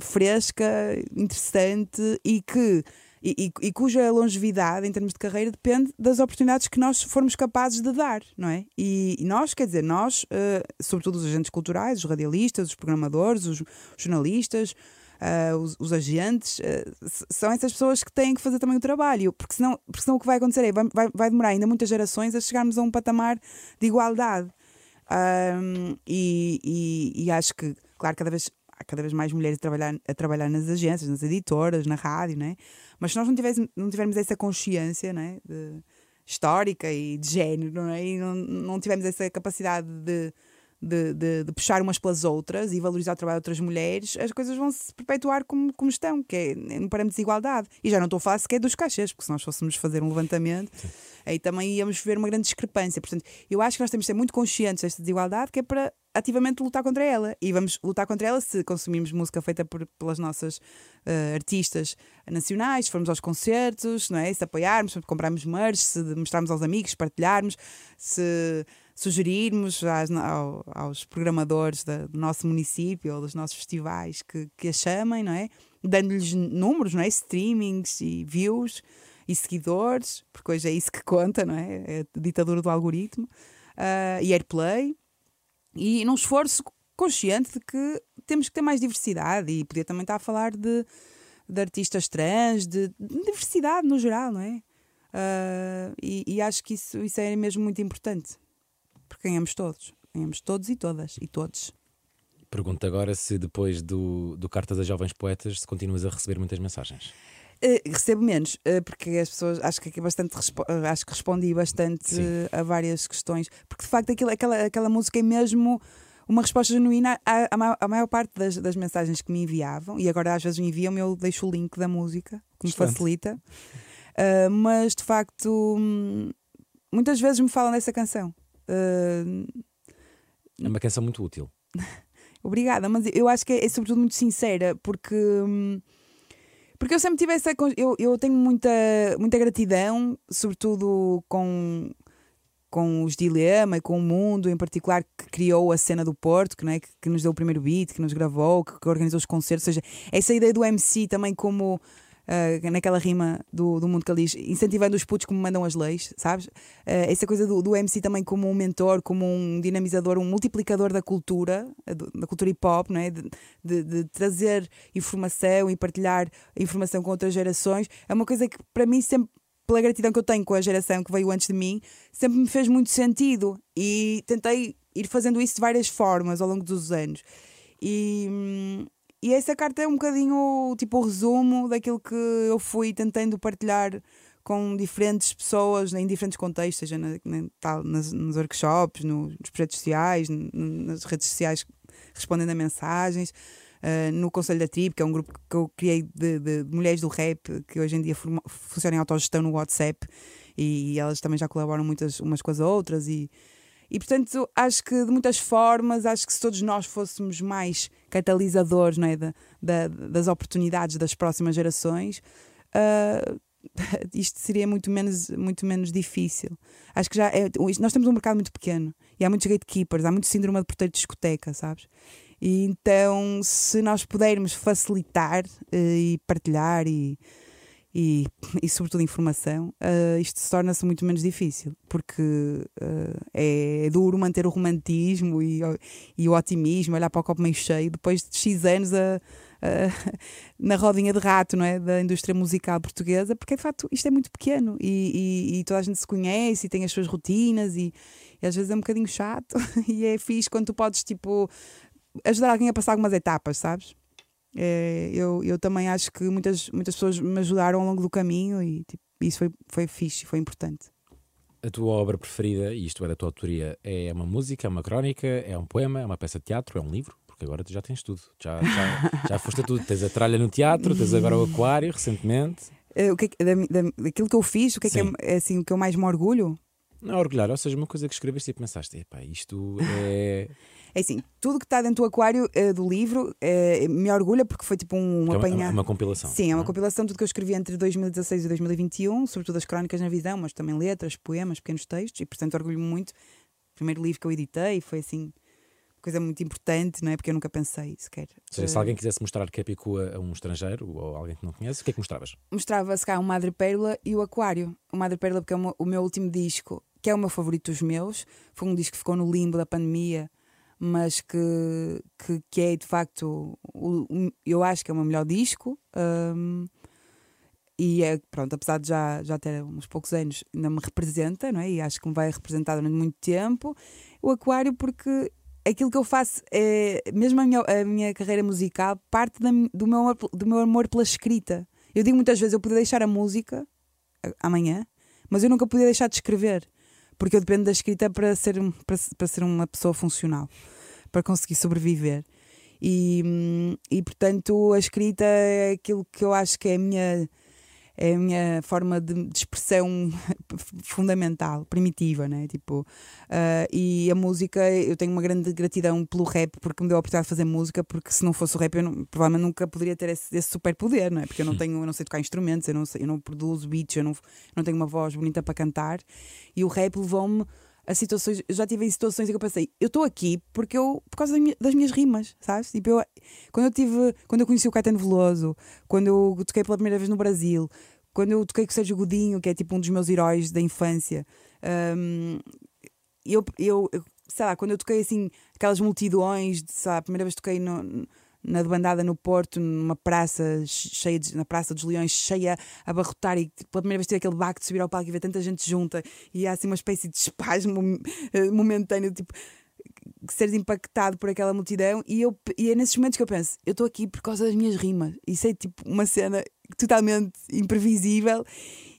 fresca, interessante e que e, e, e, cuja longevidade em termos de carreira depende das oportunidades que nós formos capazes de dar, não é? E, e nós, quer dizer, nós, uh, sobretudo os agentes culturais, os radialistas, os programadores, os jornalistas, uh, os, os, agentes, uh, são essas pessoas que têm que fazer também o trabalho, porque senão, porque senão o que vai acontecer é vai, vai, vai demorar ainda muitas gerações a chegarmos a um patamar de igualdade. Um, e, e, e, acho que, claro, cada vez há cada vez mais mulheres a trabalhar, a trabalhar nas agências, nas editoras, na rádio, né? mas se nós não, tivéssemos, não tivermos essa consciência né? de, histórica e de género não é? e não, não tivermos essa capacidade de de, de, de, puxar umas pelas outras e valorizar o trabalho de outras mulheres, as coisas vão se perpetuar como, como estão, que é no parâmetro de desigualdade. E já não estou a falar sequer dos cachês, porque se nós fôssemos fazer um levantamento, Sim. aí também íamos ver uma grande discrepância. Portanto, eu acho que nós temos de ser muito conscientes desta desigualdade, que é para ativamente lutar contra ela. E vamos lutar contra ela se consumirmos música feita por, pelas nossas uh, artistas nacionais, se formos aos concertos, não é? se apoiarmos, se comprarmos merch, se mostrarmos aos amigos, partilharmos, se sugerirmos às, ao, aos programadores da, do nosso município ou dos nossos festivais que, que a chamem, não é? Dando-lhes números, não é? Streamings e views e seguidores, porque hoje é isso que conta, não é? É a ditadura do algoritmo uh, e airplay. E num esforço consciente de que temos que ter mais diversidade e podia também estar a falar de, de artistas trans, de, de diversidade no geral, não é? Uh, e, e, acho que isso, isso é mesmo muito importante porque ganhamos todos. Ganhamos todos e todas e todos. Pergunto agora se depois do, do Cartas a Jovens Poetas se continuas a receber muitas mensagens. Uh, recebo menos, uh, porque as pessoas acho que aqui bastante uh, acho que respondi bastante a várias questões, porque de facto aquilo, aquela, aquela música é mesmo uma resposta genuína à, à, maior, à maior parte das, das, mensagens que me enviavam, e agora às vezes me enviam, eu deixo o link da música, que me facilita. mas de facto, hum, muitas vezes me falam dessa canção. Uh... É uma canção muito útil. Obrigada, mas eu acho que é, é sobretudo muito sincera, porque. Hum, porque eu sempre tive essa. Eu, eu tenho muita, muita gratidão, sobretudo com, com os Dilema e com o mundo em particular que criou a cena do Porto, que, não é, que, que nos deu o primeiro beat, que nos gravou, que, que organizou os concertos. Ou seja, essa ideia do MC também como uh, naquela rima do, do mundo que ele diz, incentivando os putos como mandam as leis, sabes? Uh, essa coisa do, do MC também como um mentor, como um dinamizador, um multiplicador da cultura, da cultura hip hop, não é? De, de, de, trazer informação e partilhar informação com outras gerações, é uma coisa que para mim sempre. Pela gratidão que eu tenho com a geração que veio antes de mim, sempre me fez muito sentido e tentei ir fazendo isso de várias formas ao longo dos anos. E, hum, e essa carta é um bocadinho tipo o resumo daquilo que eu fui tentando partilhar com diferentes pessoas em diferentes contextos, seja na, na, tal, nas, nos workshops, no, nos projetos sociais, nas redes sociais respondendo a mensagens, uh, no Conselho da Tribo, que é um grupo que eu criei de, de, mulheres do rap, que hoje em dia funciona em autogestão no WhatsApp e elas também já colaboram muitas umas com as outras e e portanto, acho que de muitas formas, acho que se todos nós fôssemos mais catalisadores não é, da, da, das oportunidades das próximas gerações, uh, isto seria muito menos, muito menos difícil. Acho que já é, nós temos um mercado muito pequeno e há muitos gatekeepers, há muito síndrome de porteiro de discoteca, sabes? E então, se nós pudermos facilitar uh, e partilhar e e, e sobretudo informação, uh, isto torna-se muito menos difícil, porque uh, é duro manter o romantismo e, e o otimismo, olhar para o copo meio cheio, depois de X anos a, a, na rodinha de rato não é? da indústria musical portuguesa, porque de facto isto é muito pequeno e, e, e toda a gente se conhece e tem as suas rotinas e, e às vezes é um bocadinho chato e é fixe quando tu podes tipo ajudar alguém a passar algumas etapas, sabes? É, eu, eu também acho que muitas, muitas pessoas me ajudaram ao longo do caminho e tipo, isso foi, foi fixe, foi importante. A tua obra preferida, e isto é da tua autoria, é uma música, é uma crónica, é um poema, é uma peça de teatro, é um livro? Porque agora tu já tens tudo, já, já, já foste a tudo. Tens a tralha no teatro, tens agora o aquário recentemente. Uh, o que é, da, da, daquilo que eu fiz, o que é, que é, é assim, o que eu mais me orgulho? Não, orgulhar, ou seja, uma coisa que escreveste e pensaste, epá, isto é. É assim, tudo que está dentro do aquário é, do livro é, me orgulha porque foi tipo um, é apanhado. É uma compilação. Sim, é uma é? compilação de tudo que eu escrevi entre 2016 e 2021, sobretudo as crónicas na visão, mas também letras, poemas, pequenos textos, e portanto orgulho-me muito. O primeiro livro que eu editei foi assim coisa muito importante, não é? Porque eu nunca pensei sequer. Ou seja, se alguém quisesse mostrar Capicua a um estrangeiro ou a alguém que não conhece, o que é que mostravas? Mostrava, se cá, o Madre Pérola e o Aquário. O Madre Pérola, porque é o meu último disco, que é o meu favorito dos meus. Foi um disco que ficou no limbo da pandemia, mas que, que, que é de facto, o, eu acho que é o meu melhor disco. Um, e é, pronto, apesar de já, já ter uns poucos anos, ainda me representa, não é? E acho que me vai representar durante muito tempo. O Aquário, porque aquilo que eu faço é, mesmo a minha, a minha carreira musical, parte da, do, meu do meu amor pela escrita. Eu digo muitas vezes, eu podia deixar a música amanhã, mas eu nunca podia deixar de escrever, porque eu dependo da escrita para ser, para, para ser uma pessoa funcional, para conseguir sobreviver. E, hum, e portanto, a escrita é aquilo que eu acho que é a minha é a minha forma de, de expressão fundamental, primitiva, né? Tipo, uh, e a música, eu tenho uma grande gratidão pelo rap, porque me deu a oportunidade de fazer música, porque se não fosse o rap, eu não, provavelmente nunca poderia ter esse, esse superpoder, não é? Porque eu não tenho, eu não sei tocar instrumentos, eu não, sei, eu não produzo beats, eu não, eu não tenho uma voz bonita para cantar, e o rap levou-me a situações, eu já tive em situações em que eu pensei, eu estou aqui porque eu, por causa das minhas, rimas, sabes? Tipo, eu, quando eu tive, quando eu conheci o Caetano Veloso, quando eu toquei pela primeira vez no Brasil, quando eu toquei com o Sérgio Godinho, que é tipo um dos meus heróis da infância, um, eu, eu, sei lá, quando eu toquei assim, aquelas multidões, lá, a primeira vez toquei no, na debandada no Porto, numa praça cheia de, na Praça dos Leões, cheia a abarrotar, e pela primeira vez tive aquele baque de subir ao palco e ver tanta gente junta, e há assim uma espécie de espasmo eh, momentâneo, tipo seres impactado por aquela multidão e, eu, e é nesses momentos que eu penso, eu estou aqui por causa das minhas rimas. Isso é tipo uma cena totalmente imprevisível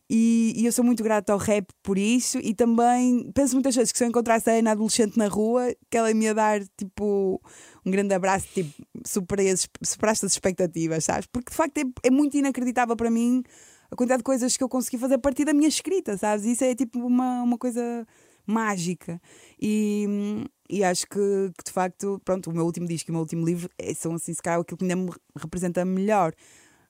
e, e, eu sou muito grata ao rap por isso e também penso muitas vezes que se eu encontrasse a Ana adolescente na rua, que ela me ia dar tipo um grande abraço, tipo, superaste as expectativas, sabes? Porque de facto é, é, muito inacreditável para mim a quantidade de coisas que eu consegui fazer a partir da minha escrita, sabes? Isso é tipo uma, uma coisa mágica. E, e acho que, que, de facto, pronto, o meu último disco e o meu último livro é, são assim, se calhar, aquilo que ainda me representa melhor.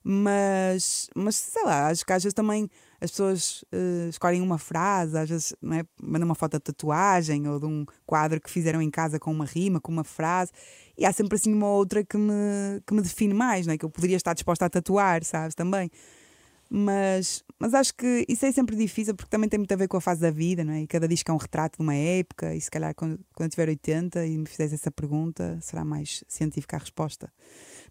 Mas, mas sei lá, acho que às vezes também as pessoas uh, escolhem uma frase, às vezes não é? mandam uma foto de tatuagem ou de um quadro que fizeram em casa com uma rima, com uma frase, e há sempre assim uma outra que me, que me define mais, não é? que eu poderia estar disposta a tatuar, sabes? Também. Mas, mas acho que isso é sempre difícil porque também tem muito a ver com a fase da vida, não é? E cada disco é um retrato de uma época, e se calhar quando, quando tiver 80 e me fizeres essa pergunta, será mais científica a resposta.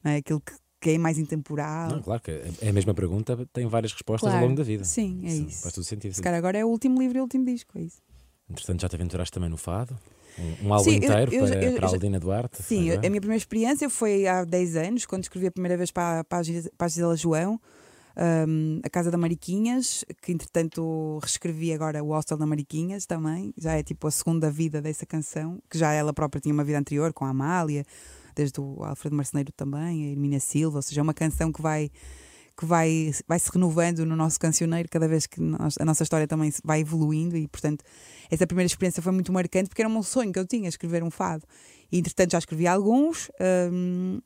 Não é? Aquilo que, que é mais intemporal. Não, claro que é a mesma pergunta, tem várias respostas claro. ao longo da vida. Sim, é isso. isso. Faz todo sentido. Se calhar agora é o último livro e o último disco, é isso. Entretanto, já te aventuraste também no fado? Um, um álbum sim, inteiro eu, eu, para, eu, para a Aldina Duarte? Sim, a minha primeira experiência foi há 10 anos, quando escrevi a primeira vez para, para, para a Gisela João um, A Casa da Mariquinhas, que entretanto reescrevi agora o Hostel da Mariquinhas também, já é tipo a segunda vida dessa canção, que já ela própria tinha uma vida anterior com a Amália, desde o Alfredo Marceneiro também, a Hermínia Silva, ou seja, é uma canção que vai que vai, vai se renovando no nosso cancioneiro cada vez que nós, a nossa história também vai evoluindo e portanto essa primeira experiência foi muito marcante porque era um sonho que eu tinha escrever um fado. E entretanto já escrevi alguns um,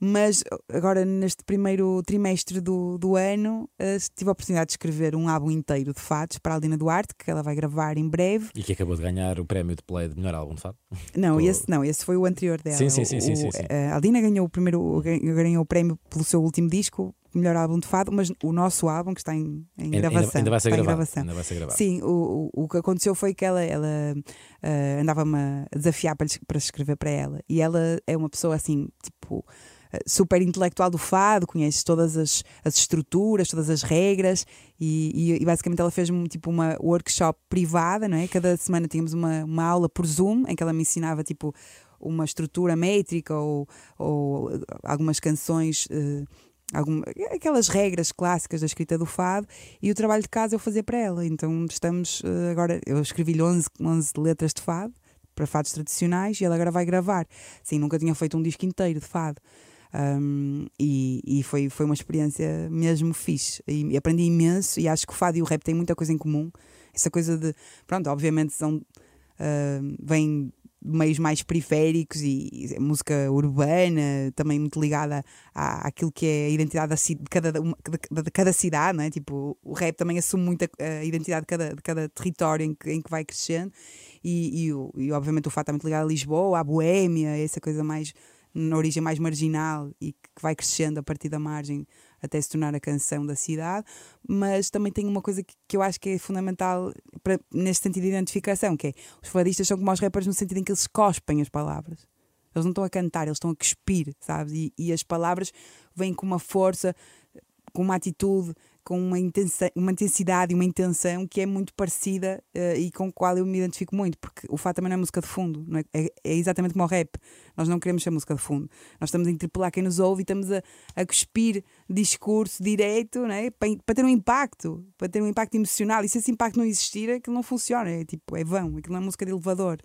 mas agora, neste primeiro trimestre do, do ano, uh, tive a oportunidade de escrever um álbum inteiro de fados para a Aldina Duarte, que ela vai gravar em breve. E que acabou de ganhar o prémio de play de melhor álbum de fado? Não, esse, não esse foi o anterior dela. Sim, sim, sim. O, sim, sim, sim. A Aldina ganhou o, primeiro, ganhou o prémio pelo seu último disco, melhor álbum de fado, mas o nosso álbum, que está em, em gravação. Ainda, ainda, vai ser gravado, ainda vai ser gravado. Sim, o, o, o que aconteceu foi que ela, ela uh, andava-me a desafiar para, para escrever para ela. E ela é uma pessoa assim, tipo eh, super intelectual do fado, conhece todas as, as estruturas, todas as regras e, e, e basicamente ela fez tipo uma workshop privada, não é? Cada semana tínhamos uma, uma aula por Zoom em que ela me ensinava tipo uma estrutura métrica ou, ou algumas canções. Uh, aquelas regras clássicas da escrita do fado e o trabalho de casa eu fazia para ela. Então estamos uh, agora, eu escrevi-lhe 11, 11 letras de fado para fados tradicionais e ela agora vai gravar. Sim, nunca tinha feito um disco inteiro de fado. Um, e, e foi, foi uma experiência mesmo fixe. E, aprendi imenso. E acho que o fado e o rap têm muita coisa em comum. Essa coisa de. Pronto, obviamente são. Uh, vêm meios mais periféricos e, e, música urbana, também muito ligada à, àquilo que é a identidade da, de, cada, de, de, cada cidade, né? tipo, o rap também assume muito a, a identidade de cada, de cada território em que, em que vai crescendo e, e, e, obviamente o fato está muito ligado a Lisboa, à Boémia, essa coisa mais na origem mais marginal e que vai crescendo a partir da margem até se tornar a canção da cidade, mas também tem uma coisa que, que eu acho que é fundamental para, neste sentido de identificação, que é os fadistas são como os rappers no sentido em que eles cospem as palavras. Eles não estão a cantar, eles estão a cuspir, sabes? E, e as palavras vêm com uma força, com uma atitude, com uma, intensa, uma intensidade e uma intenção que é muito parecida uh, e com a qual eu me identifico muito, porque o fato também não é música de fundo, é? É, é? exatamente como o rap. Nós não queremos ser música de fundo, nós estamos a interpelar quem nos ouve e estamos a, a cuspir discurso direito é? para, para, ter um impacto, para ter um impacto emocional. E se esse impacto não existir, aquilo não funciona, é tipo, é vão, aquilo não é música de elevador.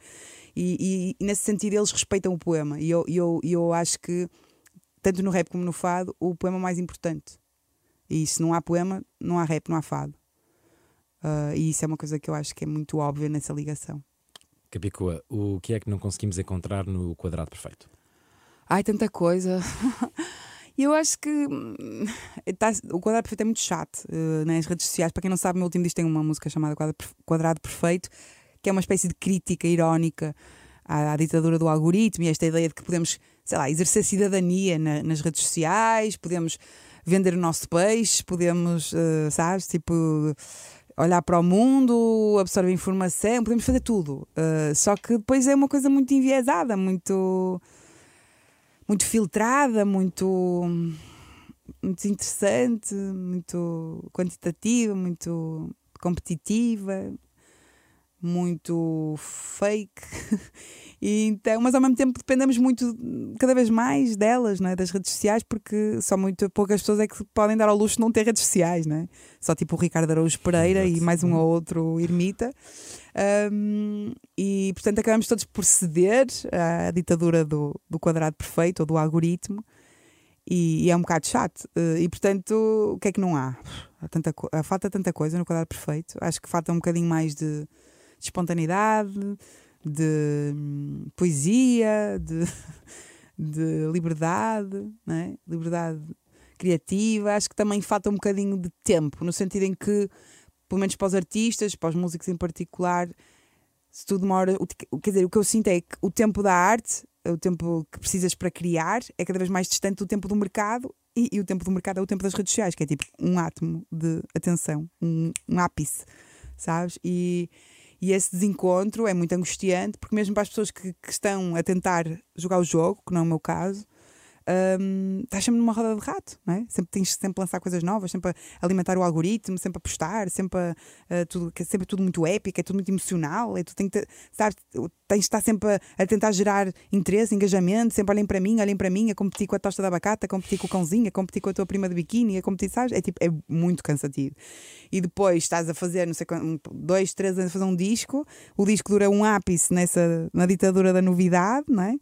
E, e, e nesse sentido, eles respeitam o poema, e eu, eu, eu acho que, tanto no rap como no fado, o poema é mais importante e se não há poema, não há rap, não há fado. Uh, e isso é uma coisa que eu acho que é muito óbvia nessa ligação. Capicua, o que é que não conseguimos encontrar no quadrado perfeito? Ai, tanta coisa. Eu acho que hum, tá, o quadrado perfeito é muito chato uh, nas redes sociais. Para quem não sabe, o meu último disco tem uma música chamada Quadrado Perfeito, que é uma espécie de crítica irónica à, à, ditadura do algoritmo e esta ideia de que podemos, sei lá, exercer cidadania na, nas redes sociais, podemos vender o nosso peixe, podemos, uh, sabes, tipo, olhar para o mundo, absorver informação, podemos fazer tudo. Uh, só que depois é uma coisa muito enviesada, muito, muito filtrada, muito, muito interessante, muito quantitativa, muito competitiva, muito fake. E então, mas ao mesmo tempo dependemos muito, cada vez mais delas, né? das redes sociais, porque só muito poucas pessoas é que podem dar ao luxo de não ter redes sociais, né? só tipo o Ricardo Araújo Pereira Exato. e mais um ou outro ermita. Um, e portanto acabamos todos por ceder à ditadura do, do quadrado perfeito ou do algoritmo. E, e, é um bocado chato. Uh, e portanto, o que é que não há? há tanta, falta tanta coisa no quadrado perfeito. Acho que falta um bocadinho mais de, de espontaneidade, de hum, poesia, de, de liberdade, né? liberdade criativa. Acho que também falta um bocadinho de tempo, no sentido em que, pelo menos para os artistas, para os músicos em particular, se tudo demora. Quer dizer, o que eu sinto é que o tempo da arte, o tempo que precisas para criar, é cada vez mais distante do tempo do mercado. E, e o tempo do mercado é o tempo das redes sociais, que é tipo um átomo de atenção, um, um ápice, sabes? E, e esse desencontro é muito angustiante, porque mesmo para as pessoas que, que estão a tentar jogar o jogo, que não é o meu caso, um, estás sempre numa roda de rato, não é? Sempre tens sempre lançar coisas novas, sempre a alimentar o algoritmo, sempre a postar, sempre, a, tudo, é sempre tudo muito épico, é tudo muito emocional, é tudo tem que sabes, tens de estar sempre a, a, tentar gerar interesse, engajamento, sempre olhem para mim, olhem para mim, a competir com a tosta da abacate, a competir com o cãozinho, a competir com a tua prima de biquíni, a competir, sabes? É tipo, é muito cansativo. E depois estás a fazer, não sei dois, três anos a fazer um disco, o disco dura um ápice nessa, na ditadura da novidade, não é?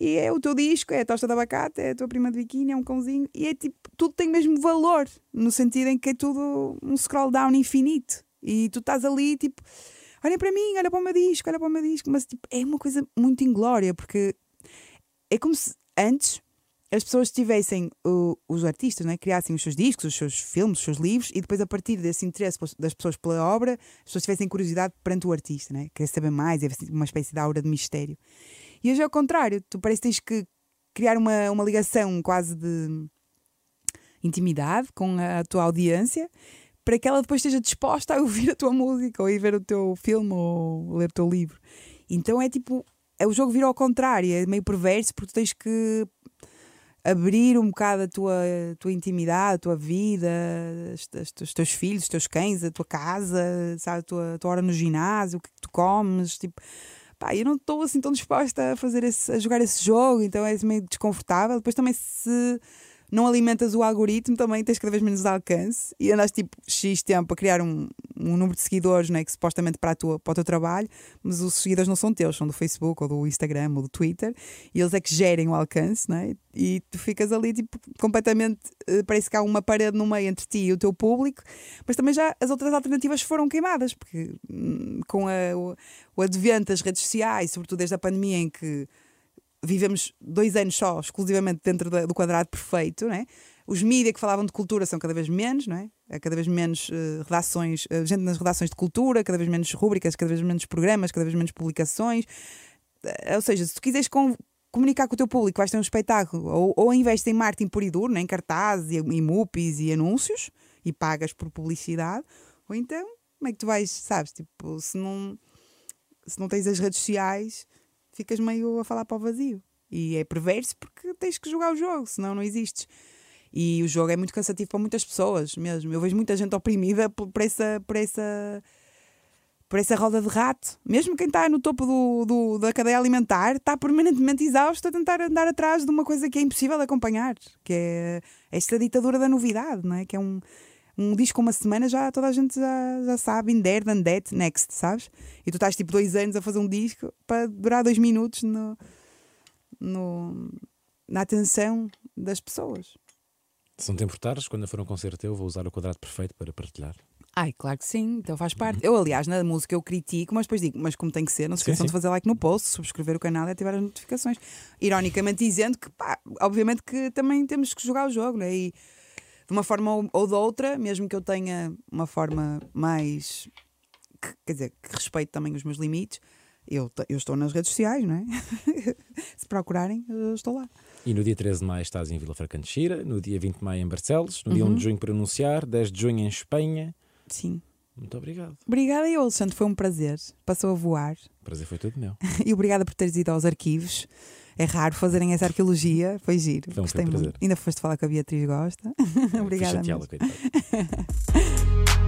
E é o teu disco, é a tosta de abacate, é a tua prima de biquíni, é um cãozinho. E é tipo, tudo tem mesmo valor, no sentido em que é tudo um scroll down infinito. E tu estás ali, tipo, olha para mim, olha para o meu disco, olha para o meu disco. Mas tipo, é uma coisa muito inglória, porque é como se antes as pessoas tivessem, os artistas, né, criassem os seus discos, os seus filmes, os seus livros, e depois, a partir desse interesse das pessoas pela obra, as pessoas tivessem curiosidade perante o artista, né? querer saber mais, uma espécie de aura de mistério. E hoje é o contrário, tu parece que tens que criar uma, uma ligação quase de intimidade com a tua audiência para que ela depois esteja disposta a ouvir a tua música, ou ir ver o teu filme, ou ler o teu livro. Então é tipo, é o jogo vir ao contrário, é meio perverso porque tu tens que abrir um bocado a tua, a tua intimidade, a tua vida, os teus filhos, os teus cães, a tua casa, sabe, a tua, a tua hora no ginásio, o que tu comes, tipo pá, eu não estou assim tão disposta a fazer esse, a jogar esse jogo, então é meio desconfortável. Depois também se não alimentas o algoritmo, também tens cada vez menos alcance e andas tipo X tempo a criar um, um número de seguidores né, que supostamente para, a tua, para o teu trabalho, mas os seguidores não são teus, são do Facebook ou do Instagram ou do Twitter e eles é que gerem o alcance né? e tu ficas ali tipo completamente. Eh, parece que há uma parede no meio entre ti e o teu público, mas também já as outras alternativas foram queimadas, porque hum, com a, o, o advento das redes sociais, sobretudo desde a pandemia em que vivemos dois anos só, exclusivamente dentro do quadrado perfeito, né? Os mídias que falavam de cultura são cada vez menos, não é? Há cada vez menos uh, redações, uh, gente nas redações de cultura, cada vez menos rúbricas, cada vez menos programas, cada vez menos publicações. Uh, ou seja, se tu quiseres com, comunicar com o teu público, vais ter um espetáculo, ou, ou investes em marketing puro e duro, né? em cartazes, e, e mupis e anúncios, e pagas por publicidade, ou então, como é que tu vais, sabes? Tipo, se não, se não tens as redes sociais ficas meio a falar para o vazio. E é perverso porque tens que jogar o jogo, senão não existes. E o jogo é muito cansativo para muitas pessoas mesmo. Eu vejo muita gente oprimida por, essa, por, essa, por essa roda de rato. Mesmo quem está no topo do, do, da cadeia alimentar está permanentemente exausto a tentar andar atrás de uma coisa que é impossível de acompanhar, que é esta ditadura da novidade, não é? que é um, um disco uma semana já toda a gente já, já sabe, in there, done that, next, sabes? E tu estás tipo dois anos a fazer um disco para durar dois minutos no, no, na atenção das pessoas. Se não te importares, quando for um concerto eu vou usar o quadrado perfeito para partilhar. Ai, claro que sim, então faz parte. Uhum. Eu, aliás, na música eu critico, mas depois digo, mas como tem que ser, não se esqueçam de fazer like no post, subscrever o canal e ativar as notificações. Ironicamente dizendo que, pá, obviamente que também temos que jogar o jogo, né? E de uma forma ou, ou de outra, mesmo que eu tenha uma forma mais. Que, quer dizer, que respeite também os meus limites, eu, eu estou nas redes sociais, não é? Se procurarem, eu estou lá. E no dia 13 de maio estás em Vila Franca de Xira, no dia 20 de maio em Barcelos, no dia uhum. 1 de junho para anunciar, 10 de junho em Espanha. Sim. Muito obrigado. Obrigada eu, Alexandre, foi um prazer. Passou a voar. O prazer foi todo meu. e obrigada por teres ido aos arquivos. É raro fazerem essa arqueologia, foi giro. Um Gostei muito. Ainda foste falar com a Beatriz Gosta. Obrigada. Fui coitada.